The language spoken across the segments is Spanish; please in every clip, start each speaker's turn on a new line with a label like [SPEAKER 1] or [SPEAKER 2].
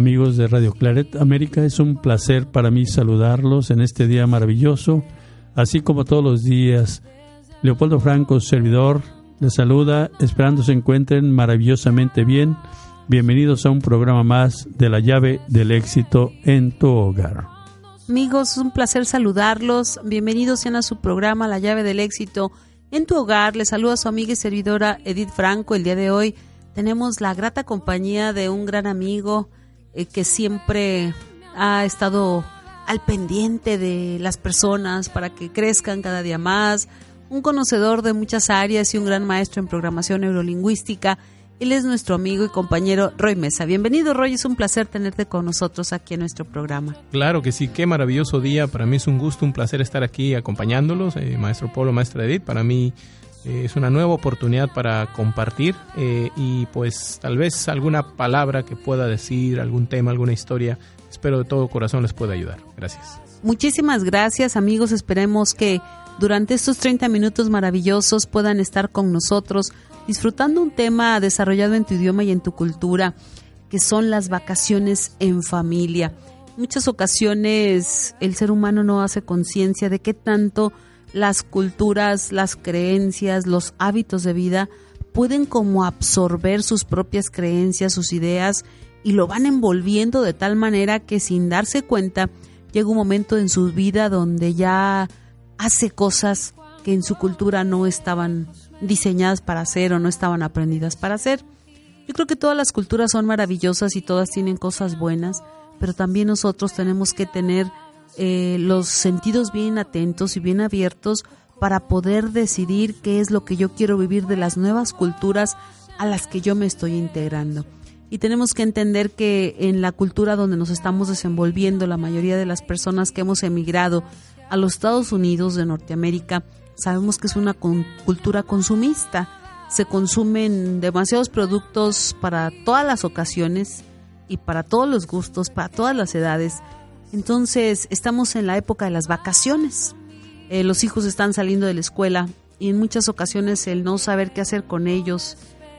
[SPEAKER 1] Amigos de Radio Claret América, es un placer para mí saludarlos en este día maravilloso, así como todos los días. Leopoldo Franco, servidor, les saluda, esperando se encuentren maravillosamente bien. Bienvenidos a un programa más de la llave del éxito en tu hogar.
[SPEAKER 2] Amigos, es un placer saludarlos. Bienvenidos sean a su programa La llave del éxito en tu hogar. Les saluda su amiga y servidora Edith Franco. El día de hoy tenemos la grata compañía de un gran amigo, eh, que siempre ha estado al pendiente de las personas para que crezcan cada día más, un conocedor de muchas áreas y un gran maestro en programación neurolingüística. Él es nuestro amigo y compañero Roy Mesa. Bienvenido Roy, es un placer tenerte con nosotros aquí en nuestro programa.
[SPEAKER 3] Claro que sí, qué maravilloso día. Para mí es un gusto, un placer estar aquí acompañándolos, eh, maestro Polo, maestra Edith. Para mí eh, es una nueva oportunidad para compartir eh, y pues tal vez alguna palabra que pueda decir, algún tema, alguna historia, espero de todo corazón les pueda ayudar. Gracias.
[SPEAKER 2] Muchísimas gracias amigos, esperemos que durante estos 30 minutos maravillosos puedan estar con nosotros disfrutando un tema desarrollado en tu idioma y en tu cultura, que son las vacaciones en familia. En muchas ocasiones el ser humano no hace conciencia de qué tanto las culturas, las creencias, los hábitos de vida pueden como absorber sus propias creencias, sus ideas y lo van envolviendo de tal manera que sin darse cuenta llega un momento en su vida donde ya hace cosas que en su cultura no estaban diseñadas para hacer o no estaban aprendidas para hacer. Yo creo que todas las culturas son maravillosas y todas tienen cosas buenas, pero también nosotros tenemos que tener eh, los sentidos bien atentos y bien abiertos para poder decidir qué es lo que yo quiero vivir de las nuevas culturas a las que yo me estoy integrando. Y tenemos que entender que en la cultura donde nos estamos desenvolviendo, la mayoría de las personas que hemos emigrado a los Estados Unidos de Norteamérica, sabemos que es una cultura consumista. Se consumen demasiados productos para todas las ocasiones y para todos los gustos, para todas las edades entonces, estamos en la época de las vacaciones. Eh, los hijos están saliendo de la escuela y en muchas ocasiones el no saber qué hacer con ellos,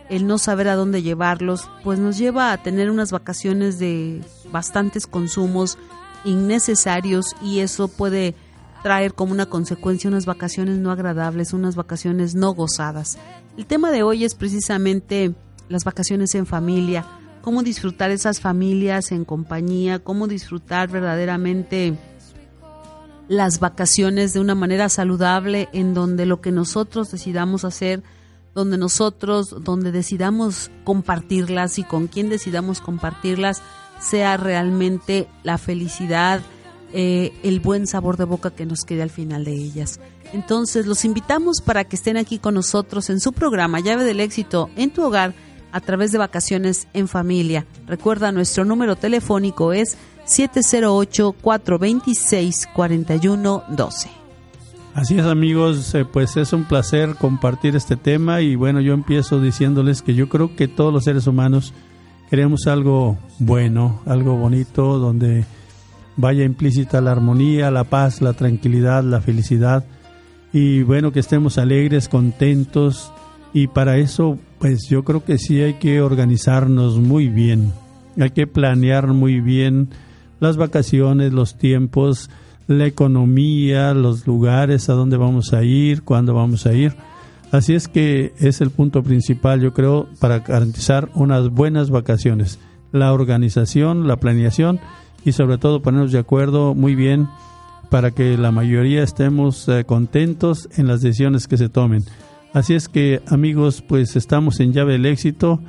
[SPEAKER 2] el no saber a dónde llevarlos, pues nos lleva a tener unas vacaciones de bastantes consumos innecesarios y eso puede traer como una consecuencia unas vacaciones no agradables, unas vacaciones no gozadas. El tema de hoy es precisamente las vacaciones en familia cómo disfrutar esas familias en compañía, cómo disfrutar verdaderamente las vacaciones de una manera saludable en donde lo que nosotros decidamos hacer, donde nosotros, donde decidamos compartirlas y con quien decidamos compartirlas, sea realmente la felicidad, eh, el buen sabor de boca que nos quede al final de ellas. Entonces los invitamos para que estén aquí con nosotros en su programa Llave del Éxito en tu hogar a través de vacaciones en familia. Recuerda, nuestro número telefónico es 708-426-4112.
[SPEAKER 1] Así es amigos, eh, pues es un placer compartir este tema y bueno, yo empiezo diciéndoles que yo creo que todos los seres humanos queremos algo bueno, algo bonito, donde vaya implícita la armonía, la paz, la tranquilidad, la felicidad y bueno, que estemos alegres, contentos y para eso pues yo creo que sí hay que organizarnos muy bien, hay que planear muy bien las vacaciones, los tiempos, la economía, los lugares a dónde vamos a ir, cuándo vamos a ir. Así es que es el punto principal, yo creo, para garantizar unas buenas vacaciones. La organización, la planeación y sobre todo ponernos de acuerdo muy bien para que la mayoría estemos eh, contentos en las decisiones que se tomen. Así es que amigos, pues estamos en llave del éxito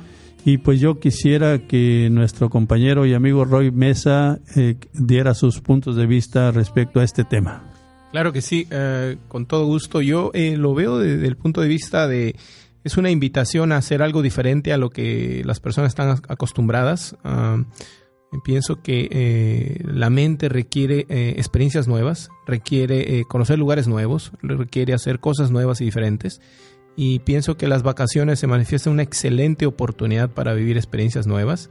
[SPEAKER 1] y pues yo quisiera que nuestro compañero y amigo Roy Mesa eh, diera sus puntos de vista respecto a este tema.
[SPEAKER 3] Claro que sí, eh, con todo gusto. Yo eh, lo veo desde el punto de vista de es una invitación a hacer algo diferente a lo que las personas están acostumbradas. Pienso que eh, la mente requiere experiencias nuevas, requiere conocer lugares nuevos, requiere hacer cosas nuevas y diferentes. Y pienso que las vacaciones se manifiestan una excelente oportunidad para vivir experiencias nuevas.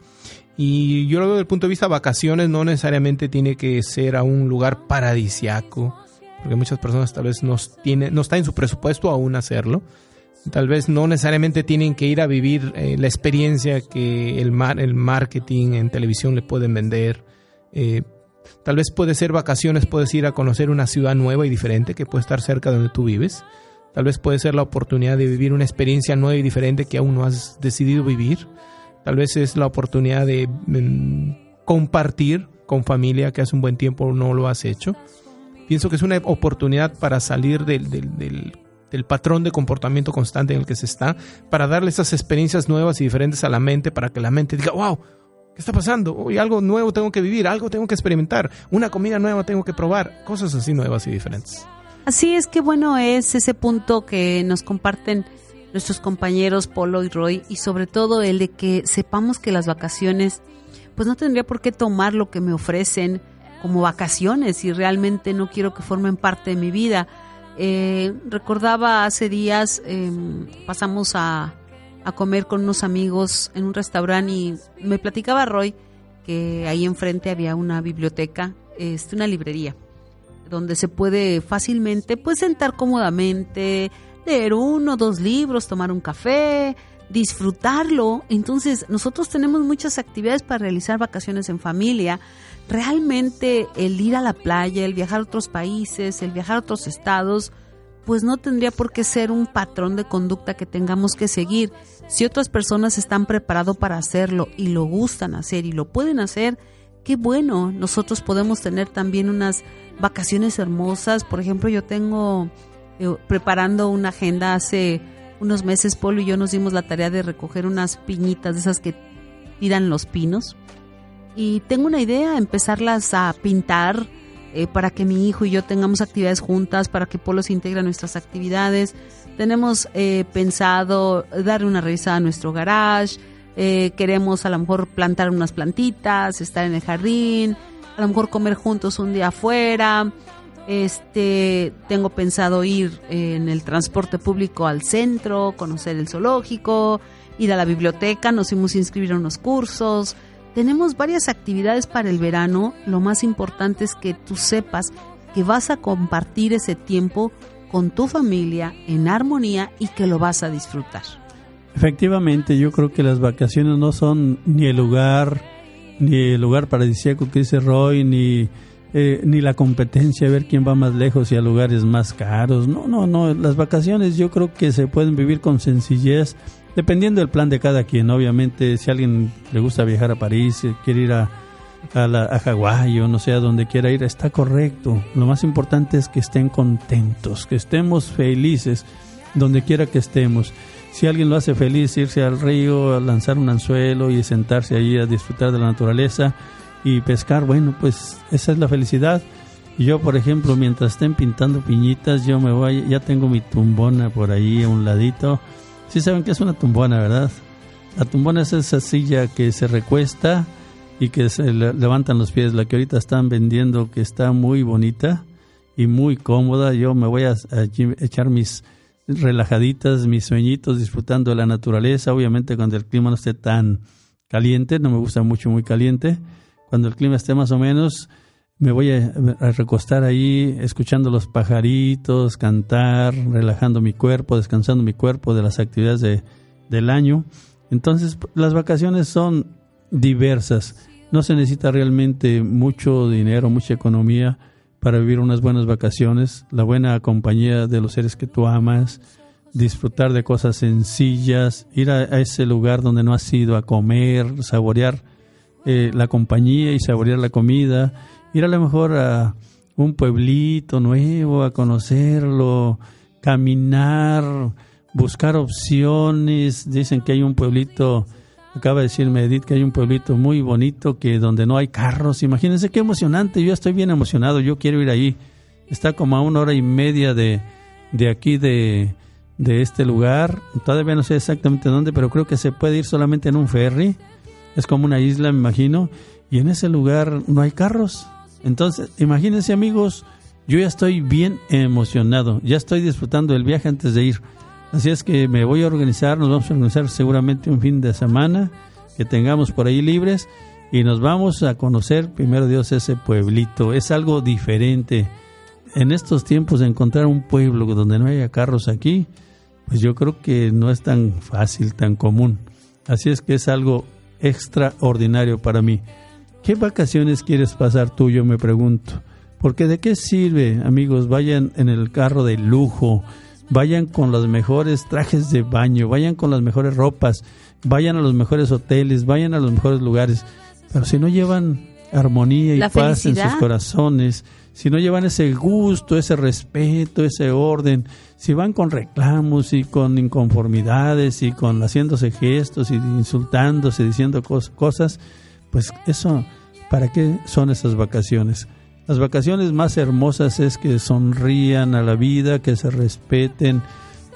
[SPEAKER 3] Y yo lo veo desde el punto de vista vacaciones, no necesariamente tiene que ser a un lugar paradisiaco porque muchas personas tal vez no, tiene, no está en su presupuesto aún hacerlo. Tal vez no necesariamente tienen que ir a vivir eh, la experiencia que el, mar, el marketing en televisión le pueden vender. Eh, tal vez puede ser vacaciones, puedes ir a conocer una ciudad nueva y diferente que puede estar cerca de donde tú vives. Tal vez puede ser la oportunidad de vivir una experiencia nueva y diferente que aún no has decidido vivir. Tal vez es la oportunidad de mm, compartir con familia que hace un buen tiempo no lo has hecho pienso que es una oportunidad para salir del, del, patrón de comportamiento constante en el que se está, para darle esas experiencias nuevas y diferentes a la mente, para que la mente diga, wow, ¿qué está pasando? Hoy algo nuevo tengo que vivir, algo tengo que experimentar, una comida nueva tengo que probar, cosas así nuevas y diferentes.
[SPEAKER 2] Así es que bueno es ese punto que nos comparten nuestros compañeros Polo y Roy y sobre todo el de que sepamos que las vacaciones pues no tendría por qué tomar lo que me ofrecen como vacaciones y realmente no quiero que formen parte de mi vida. Eh, recordaba hace días, em, pasamos a, a, comer con unos amigos en un restaurante y me platicaba Roy que ahí enfrente había una biblioteca, este, una librería, donde se puede fácilmente pues sentar cómodamente, leer uno, dos libros, tomar un café, disfrutarlo. Entonces, nosotros tenemos muchas actividades para realizar vacaciones en familia realmente el ir a la playa, el viajar a otros países, el viajar a otros estados, pues no tendría por qué ser un patrón de conducta que tengamos que seguir. Si otras personas están preparados para hacerlo y lo gustan hacer y lo pueden hacer, qué bueno. Nosotros podemos tener también unas vacaciones hermosas. Por ejemplo, yo tengo eh, preparando una agenda hace unos meses, Polo y yo nos dimos la tarea de recoger unas piñitas de esas que tiran los pinos y tengo una idea, empezarlas a pintar eh, para que mi hijo y yo tengamos actividades juntas, para que Polo se integre a nuestras actividades. Tenemos eh, pensado darle una revisada a nuestro garage, eh, queremos a lo mejor plantar unas plantitas, estar en el jardín, a lo mejor comer juntos un día afuera. Este, tengo pensado ir en el transporte público al centro, conocer el zoológico, ir a la biblioteca, nos a inscribir a unos cursos, tenemos varias actividades para el verano. Lo más importante es que tú sepas que vas a compartir ese tiempo con tu familia en armonía y que lo vas a disfrutar.
[SPEAKER 1] Efectivamente, yo creo que las vacaciones no son ni el lugar, ni el lugar paradisíaco que dice Roy, ni, eh, ni la competencia ver quién va más lejos y a lugares más caros. No, no, no. Las vacaciones yo creo que se pueden vivir con sencillez Dependiendo del plan de cada quien, obviamente, si a alguien le gusta viajar a París, quiere ir a, a, a Hawái o no sé a donde quiera ir, está correcto. Lo más importante es que estén contentos, que estemos felices donde quiera que estemos. Si alguien lo hace feliz, irse al río, a lanzar un anzuelo y sentarse ahí a disfrutar de la naturaleza y pescar, bueno, pues esa es la felicidad. Yo, por ejemplo, mientras estén pintando piñitas, yo me voy, ya tengo mi tumbona por ahí a un ladito Sí saben que es una tumbona, ¿verdad? La tumbona es esa silla que se recuesta y que se levantan los pies, la que ahorita están vendiendo, que está muy bonita y muy cómoda. Yo me voy a, echar mis relajaditas, mis sueñitos, disfrutando de la naturaleza. Obviamente cuando el clima no esté tan caliente, no me gusta mucho muy caliente. Cuando el clima esté más o menos, me voy a, recostar ahí escuchando los pajaritos, cantar, relajando mi cuerpo, descansando mi cuerpo de las actividades de, del año. Entonces, las vacaciones son diversas. No se necesita realmente mucho dinero, mucha economía para vivir unas buenas vacaciones, la buena compañía de los seres que tú amas, disfrutar de cosas sencillas, ir a, ese lugar donde no has ido a comer, saborear eh, la compañía y saborear la comida ir a lo mejor a un pueblito nuevo, a conocerlo, caminar, buscar opciones. Dicen que hay un pueblito, acaba de decirme Edith que hay un pueblito muy bonito que donde no hay carros. Imagínense qué emocionante, yo estoy bien emocionado, yo quiero ir ahí. está como a una hora y media de, de aquí de, de este lugar. Todavía no sé exactamente dónde, pero creo que se puede ir solamente en un ferry. Es como una isla, me imagino. Y en ese lugar no hay carros. Entonces, imagínense amigos, yo ya estoy bien emocionado. Ya estoy disfrutando del viaje antes de ir. Así es que me voy a organizar, nos vamos a organizar seguramente un fin de semana que tengamos por ahí libres y nos vamos a conocer primero Dios ese pueblito. Es algo diferente. En estos tiempos de encontrar un pueblo donde no haya carros aquí, pues yo creo que no es tan fácil, tan común. Así es que es algo extraordinario para mí. ¿Qué vacaciones quieres pasar tú? Yo me pregunto. Porque de qué sirve, amigos, vayan en el carro de lujo, vayan con los mejores trajes de baño, vayan con las mejores ropas, vayan a los mejores hoteles, vayan a los mejores lugares, pero si no llevan armonía y paz en sus corazones, si no llevan ese gusto, ese respeto, ese orden, si van con reclamos y con inconformidades y con haciéndose gestos y insultándose, diciendo cosas, pues eso, ¿para qué son esas vacaciones? Las vacaciones más hermosas es que sonrían a la vida, que se respeten,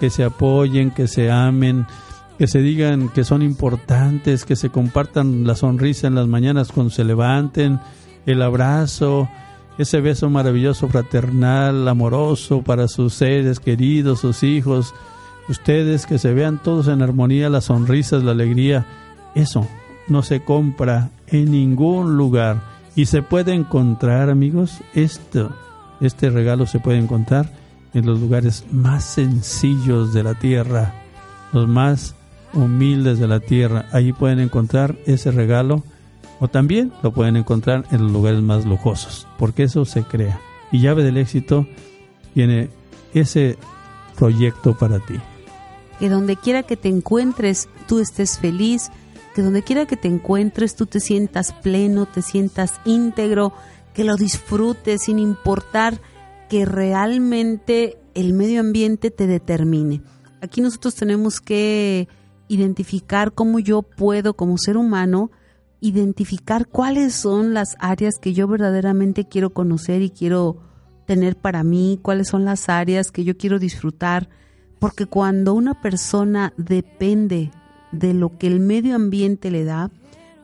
[SPEAKER 1] que se apoyen, que se amen, que se digan que son importantes, que se compartan la sonrisa en las mañanas cuando se levanten, el abrazo, ese beso maravilloso fraternal, amoroso para sus seres queridos, sus hijos, ustedes que se vean todos en armonía, las sonrisas, la alegría, eso no se compra en ningún lugar y se puede encontrar, amigos, esto, este regalo se puede encontrar en los lugares más sencillos de la tierra, los más humildes de la tierra. Allí pueden encontrar ese regalo o también lo pueden encontrar en los lugares más lujosos, porque eso se crea. Y llave del éxito tiene ese proyecto para ti.
[SPEAKER 2] Que donde quiera que te encuentres, tú estés feliz, que donde quiera que te encuentres tú te sientas pleno, te sientas íntegro, que lo disfrutes sin importar que realmente el medio ambiente te determine. Aquí nosotros tenemos que identificar cómo yo puedo como ser humano identificar cuáles son las áreas que yo verdaderamente quiero conocer y quiero tener para mí, cuáles son las áreas que yo quiero disfrutar, porque cuando una persona depende de lo que el medio ambiente le da.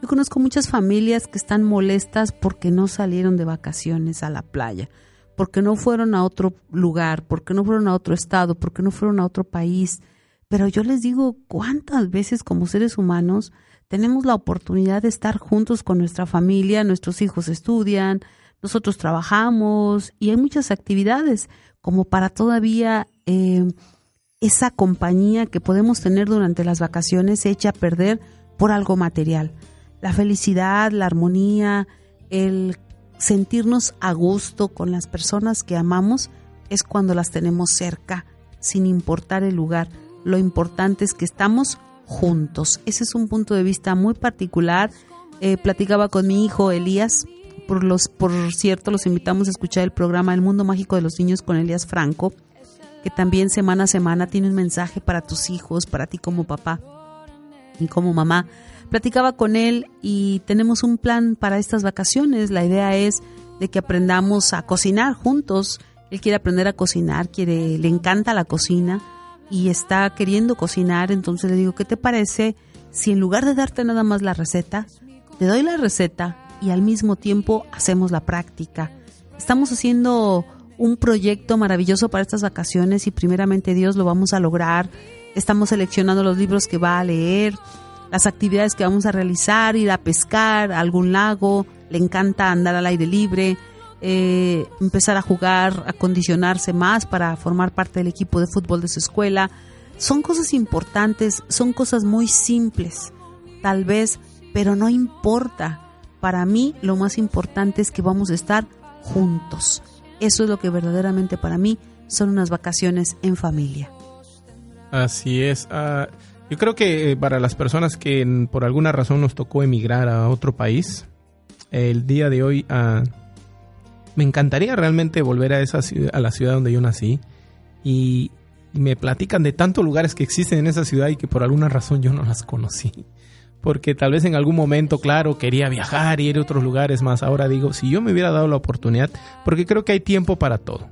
[SPEAKER 2] Yo conozco muchas familias que están molestas porque no salieron de vacaciones a la playa, porque no fueron a otro lugar, porque no fueron a otro estado, porque no fueron a otro país. Pero yo les digo, ¿cuántas veces como seres humanos tenemos la oportunidad de estar juntos con nuestra familia? Nuestros hijos estudian, nosotros trabajamos y hay muchas actividades como para todavía eh, esa compañía que podemos tener durante las vacaciones se echa a perder por algo material. La felicidad, la armonía, el sentirnos a gusto con las personas que amamos es cuando las tenemos cerca, sin importar el lugar. Lo importante es que estamos juntos. Ese es un punto de vista muy particular. Eh, platicaba con mi hijo Elías. Por, los, por cierto, los invitamos a escuchar el programa El Mundo Mágico de los Niños con Elías Franco que también semana a semana tiene un mensaje para tus hijos, para ti como papá y como mamá. Platicaba con él y tenemos un plan para estas vacaciones. La idea es de que aprendamos a cocinar juntos. Él quiere aprender a cocinar, quiere, le encanta la cocina y está queriendo cocinar. Entonces le digo, ¿qué te parece si en lugar de darte nada más la receta, te doy la receta y al mismo tiempo hacemos la práctica? Estamos haciendo un proyecto maravilloso para estas vacaciones y primeramente Dios lo vamos a lograr. Estamos seleccionando los libros que va a leer, las actividades que vamos a realizar, ir a pescar a algún lago, le encanta andar al aire libre, eh, empezar a jugar, a más para formar parte del equipo de fútbol de su escuela. Son cosas importantes, son cosas muy simples, tal vez, pero no importa. Para mí lo más importante es que vamos a estar juntos. Eso es lo que verdaderamente para mí son unas vacaciones en familia.
[SPEAKER 3] Así es. Ah, yo creo que eh, para las personas que por alguna razón nos tocó emigrar a otro país, el día de hoy ah, me encantaría realmente volver a, esa a la ciudad donde yo nací y me platican de tantos lugares que existen en esa ciudad y que por alguna razón yo no las conocí porque tal vez en algún momento, claro, quería viajar y ir a otros lugares más. Ahora digo, si yo me hubiera dado la oportunidad, porque creo que hay tiempo para todo.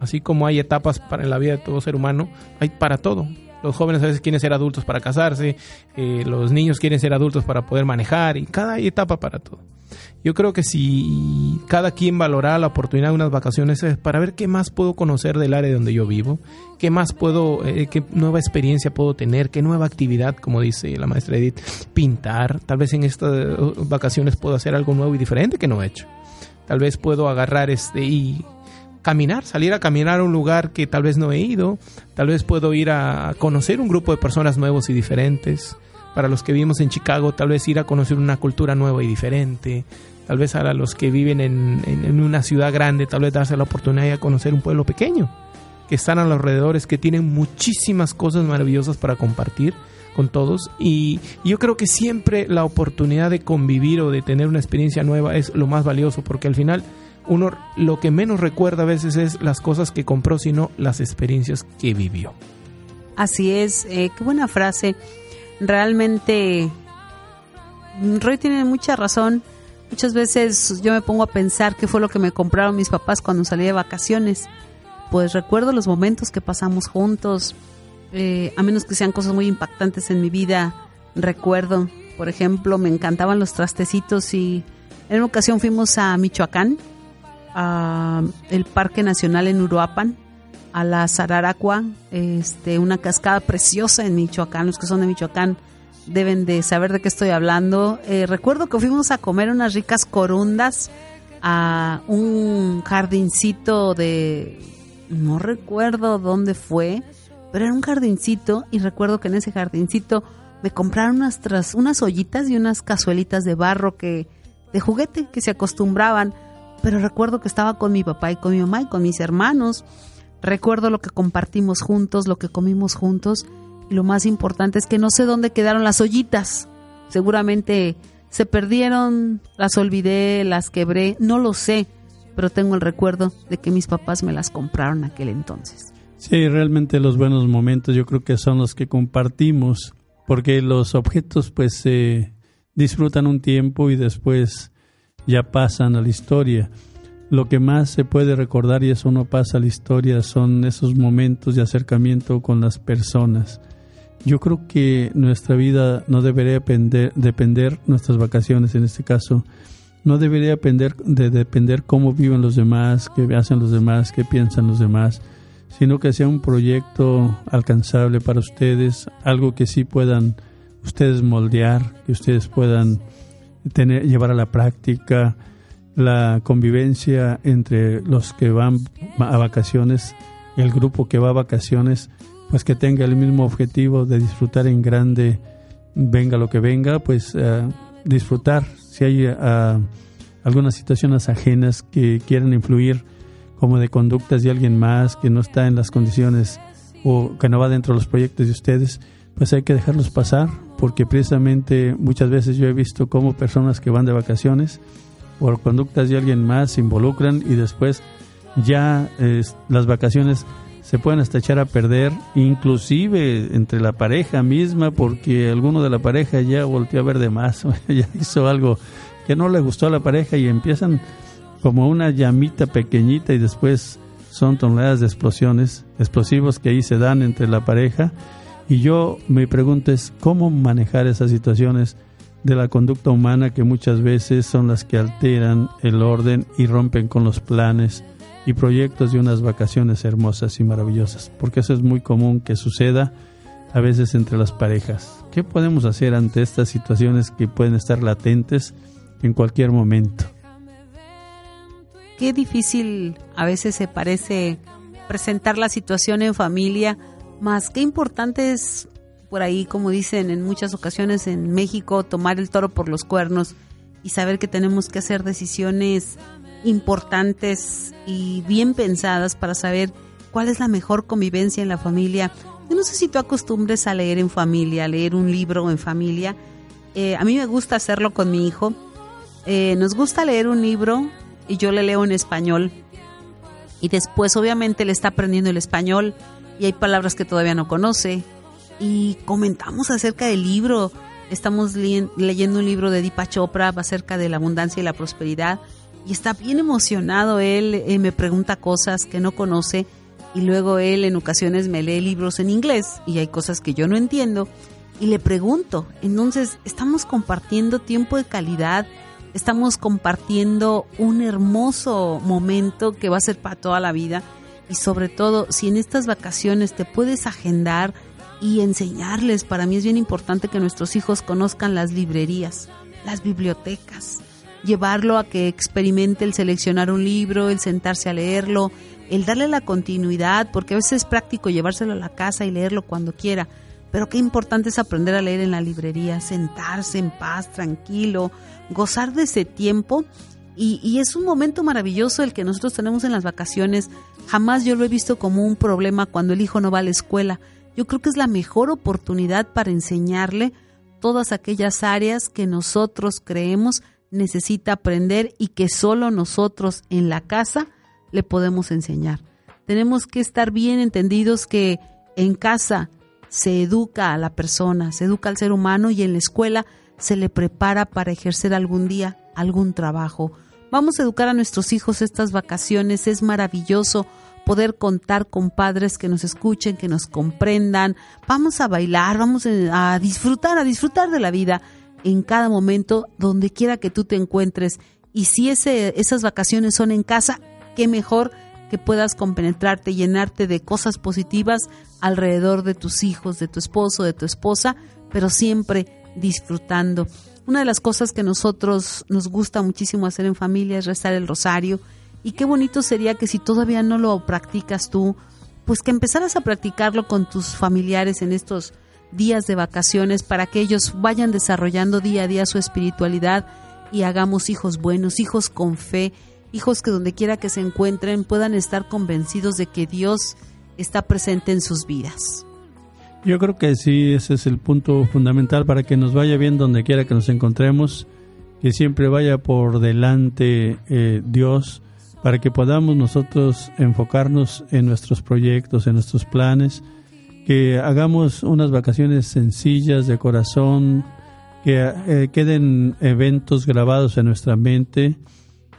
[SPEAKER 3] Así como hay etapas para la vida de todo ser humano, hay para todo. Los jóvenes a veces quieren ser adultos para casarse, eh, los niños quieren ser adultos para poder manejar y cada etapa para todo. Yo creo que si cada quien valora la oportunidad de unas vacaciones es para ver qué más puedo conocer del área donde yo vivo, qué más puedo, eh, qué nueva experiencia puedo tener, qué nueva actividad, como dice la maestra Edith, pintar. Tal vez en estas vacaciones puedo hacer algo nuevo y diferente que no he hecho. Tal vez puedo agarrar este y caminar, salir a caminar a un lugar que tal vez no he ido, tal vez puedo ir a conocer un grupo de personas nuevos y diferentes. Para los que vivimos en Chicago, tal vez ir a conocer una cultura nueva y diferente. Tal vez para los que viven en, en, una ciudad grande, tal vez darse la oportunidad de conocer un pueblo pequeño, que están a los alrededores, que tienen muchísimas cosas maravillosas para compartir con todos. Y yo creo que siempre la oportunidad de convivir o de tener una experiencia nueva es lo más valioso, porque al final uno lo que menos recuerda a veces es las cosas que compró, sino las experiencias que vivió.
[SPEAKER 2] Así es, eh, qué buena frase. Realmente, Roy tiene mucha razón. Muchas veces yo me pongo a pensar qué fue lo que me compraron mis papás cuando salí de vacaciones. Pues recuerdo los momentos que pasamos juntos, eh, a menos que sean cosas muy impactantes en mi vida. Recuerdo, por ejemplo, me encantaban los trastecitos y en una ocasión fuimos a Michoacán a el Parque Nacional en Uruapan, a la Sararacua, este, una cascada preciosa en Michoacán. Los que son de Michoacán deben de saber de qué estoy hablando. Eh, recuerdo que fuimos a comer unas ricas corundas a un jardincito de... no recuerdo dónde fue, pero era un jardincito y recuerdo que en ese jardincito me compraron unas, tras, unas ollitas y unas cazuelitas de barro que de juguete que se acostumbraban pero recuerdo que estaba con mi papá y con mi mamá y con mis hermanos. Recuerdo lo que compartimos juntos, lo que comimos juntos. Y lo más importante es que no sé dónde quedaron las ollitas. Seguramente se perdieron, las olvidé, las quebré, no lo sé, pero tengo el recuerdo de que mis papás me las compraron aquel entonces.
[SPEAKER 1] Sí, realmente los buenos momentos yo creo que son los que compartimos, porque los objetos pues se disfrutan un tiempo y después ya pasan a la historia. Lo que más se puede recordar y eso no pasa a la historia son esos momentos de acercamiento con las personas. Yo creo que nuestra vida no debería depender, nuestras vacaciones en este caso, no debería depender de depender cómo viven los demás, qué hacen los demás, qué piensan los demás, sino que sea un proyecto alcanzable para ustedes, algo que sí puedan ustedes moldear, que ustedes puedan tener, llevar a la práctica la convivencia entre los que van a vacaciones, el grupo que va a vacaciones, pues que tenga el mismo objetivo de disfrutar en grande, venga lo que venga, pues eh, disfrutar. Si hay uh, algunas situaciones ajenas que quieren influir, como de conductas de alguien más que no está en las condiciones o que no va dentro de los proyectos de ustedes, pues hay que dejarlos pasar, porque precisamente muchas veces yo he visto cómo personas que van de vacaciones por conductas de alguien más se involucran y después ya las vacaciones se pueden hasta echar a perder, inclusive entre la pareja misma, porque alguno de la pareja ya volteó a ver de más, ya hizo algo que no le gustó a la pareja y empiezan como una llamita pequeñita y después son toneladas de explosiones, explosivos que ahí se dan entre la pareja. Y yo me pregunto es cómo manejar esas situaciones de la conducta humana que muchas veces son las que alteran el orden y rompen con los planes y proyectos de unas vacaciones hermosas y maravillosas, porque eso es muy común que suceda a veces entre las parejas. ¿Qué podemos hacer ante estas situaciones que pueden estar latentes en cualquier momento?
[SPEAKER 2] Qué difícil a veces se parece presentar la situación en familia más qué importante es por ahí, como dicen en muchas ocasiones en México, tomar el toro por los cuernos y saber que tenemos que hacer decisiones importantes y bien pensadas para saber cuál es la mejor convivencia en la familia. Yo no sé si tú acostumbres a leer en familia, a leer un libro en familia. Eh, a mí me gusta hacerlo con mi hijo. Eh, nos gusta leer un libro y yo le leo en español. Y después obviamente le está aprendiendo el español y hay palabras que todavía no conoce. Y comentamos acerca del libro. Estamos leyendo un libro de Deepak Chopra acerca de la abundancia y la prosperidad. y está bien emocionado. Él eh, me pregunta cosas que no conoce y luego él en ocasiones me lee libros en inglés y hay cosas que yo no entiendo y le pregunto. Entonces, estamos compartiendo tiempo de calidad, estamos compartiendo un hermoso momento que va a ser para toda la vida y sobre todo si en estas vacaciones te puedes agendar y enseñarles, para mí es bien importante que nuestros hijos conozcan las librerías, las bibliotecas, llevarlo a que experimente el seleccionar un libro, el sentarse a leerlo, el darle la continuidad, porque a veces es práctico llevárselo a la casa y leerlo cuando quiera, pero qué importante es aprender a leer en la librería, sentarse en paz, tranquilo, gozar de ese tiempo. Y, y, es un momento maravilloso el que nosotros tenemos en las vacaciones. Jamás yo lo he visto como un problema cuando el hijo no va a la escuela. Yo creo que es la mejor oportunidad para enseñarle todas aquellas áreas que nosotros creemos necesita aprender y que solo nosotros en la casa le podemos enseñar. Tenemos que estar bien entendidos que en casa se educa a la persona, se educa al ser humano y en la escuela se le prepara para ejercer algún día algún trabajo. Vamos a educar a nuestros hijos estas vacaciones, es maravilloso poder contar con padres que nos escuchen, que nos comprendan. Vamos a bailar, vamos a disfrutar, a disfrutar de la vida en cada momento, donde quiera que tú te encuentres. Y si ese, esas vacaciones son en casa, qué mejor que puedas compenetrarte, llenarte de cosas positivas alrededor de tus hijos, de tu esposo, de tu esposa, pero siempre disfrutando. Una de las cosas que nosotros nos gusta muchísimo hacer en familia es rezar el rosario y qué bonito sería que si todavía no lo practicas tú, pues que empezaras a practicarlo con tus familiares en estos días de vacaciones para que ellos vayan desarrollando día a día su espiritualidad y hagamos hijos buenos, hijos con fe, hijos que donde quiera que se encuentren puedan estar convencidos de que Dios está presente en sus vidas.
[SPEAKER 1] Yo creo que sí, ese es el punto fundamental para que nos vaya bien donde quiera que nos encontremos, que siempre vaya por delante eh, Dios, para que podamos nosotros enfocarnos en nuestros proyectos, en nuestros planes, que hagamos unas vacaciones sencillas de corazón, que eh, queden eventos grabados en nuestra mente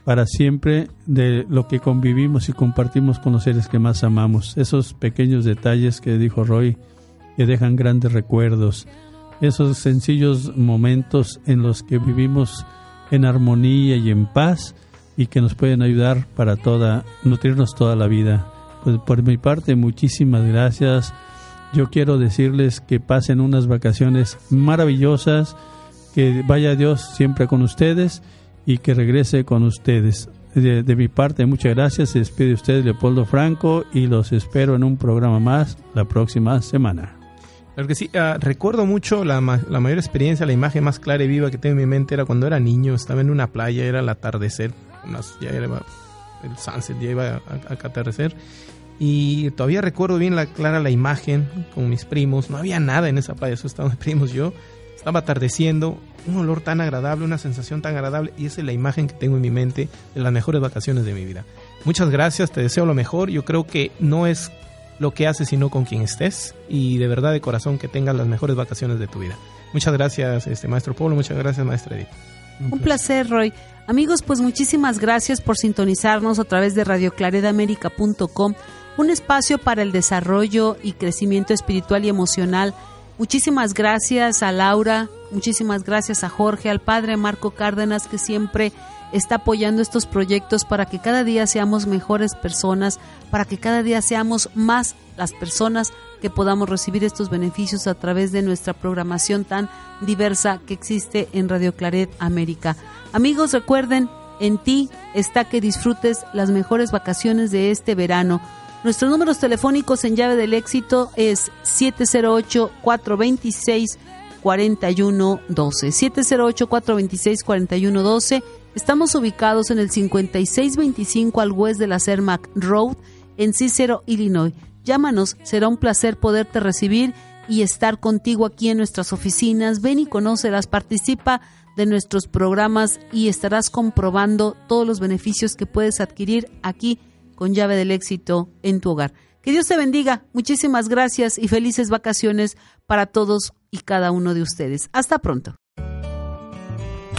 [SPEAKER 1] para siempre de lo que convivimos y compartimos con los seres que más amamos. Esos pequeños detalles que dijo Roy, que dejan grandes recuerdos. Esos sencillos momentos en los que vivimos en armonía y en paz y que nos pueden ayudar para toda, nutrirnos toda la vida. Pues por mi parte, muchísimas gracias yo quiero decirles que pasen unas vacaciones maravillosas, que vaya Dios siempre con ustedes y que regrese con ustedes. De, mi parte, muchas gracias. Se despide usted Leopoldo Franco y los espero en un programa más la próxima semana.
[SPEAKER 3] Claro que sí, ah, recuerdo mucho la, la, mayor experiencia, la imagen más clara y viva que tengo en mi mente era cuando era niño, estaba en una playa, era el atardecer, ya era el sunset, ya iba a, a, atardecer y todavía recuerdo bien la clara la imagen con mis primos. No había nada en esa playa, eso estaban mis primos yo. Estaba atardeciendo, un olor tan agradable, una sensación tan agradable. Y esa es la imagen que tengo en mi mente de las mejores vacaciones de mi vida. Muchas gracias, te deseo lo mejor. Yo creo que no es lo que haces, sino con quien estés. Y de verdad, de corazón, que tengas las mejores vacaciones de tu vida. Muchas gracias, este maestro Pablo. Muchas gracias, maestra Edith.
[SPEAKER 2] Un, placer, Roy. Amigos, pues muchísimas gracias por sintonizarnos a través de radioclaredamerica.com un espacio para el desarrollo y crecimiento espiritual y emocional. Muchísimas gracias a Laura, muchísimas gracias a Jorge, al padre Marco Cárdenas que siempre está apoyando estos proyectos para que cada día seamos mejores personas, para que cada día seamos más las personas que podamos recibir estos beneficios a través de nuestra programación tan diversa que existe en Radio Claret América. Amigos, recuerden, en ti está que disfrutes las mejores vacaciones de este verano. Nuestros números telefónicos en llave del éxito es 708-426-4112. 708-426-4112. Estamos ubicados en el 5625 al west de la Cermac Road en Cicero, Illinois. Llámanos, será un placer poderte recibir y estar contigo aquí en nuestras oficinas. Ven y conócelas, participa de nuestros programas y estarás comprobando todos los beneficios que puedes adquirir aquí con llave del éxito en tu hogar. Que Dios te bendiga. Muchísimas gracias y felices vacaciones para todos y cada uno de ustedes. Hasta pronto.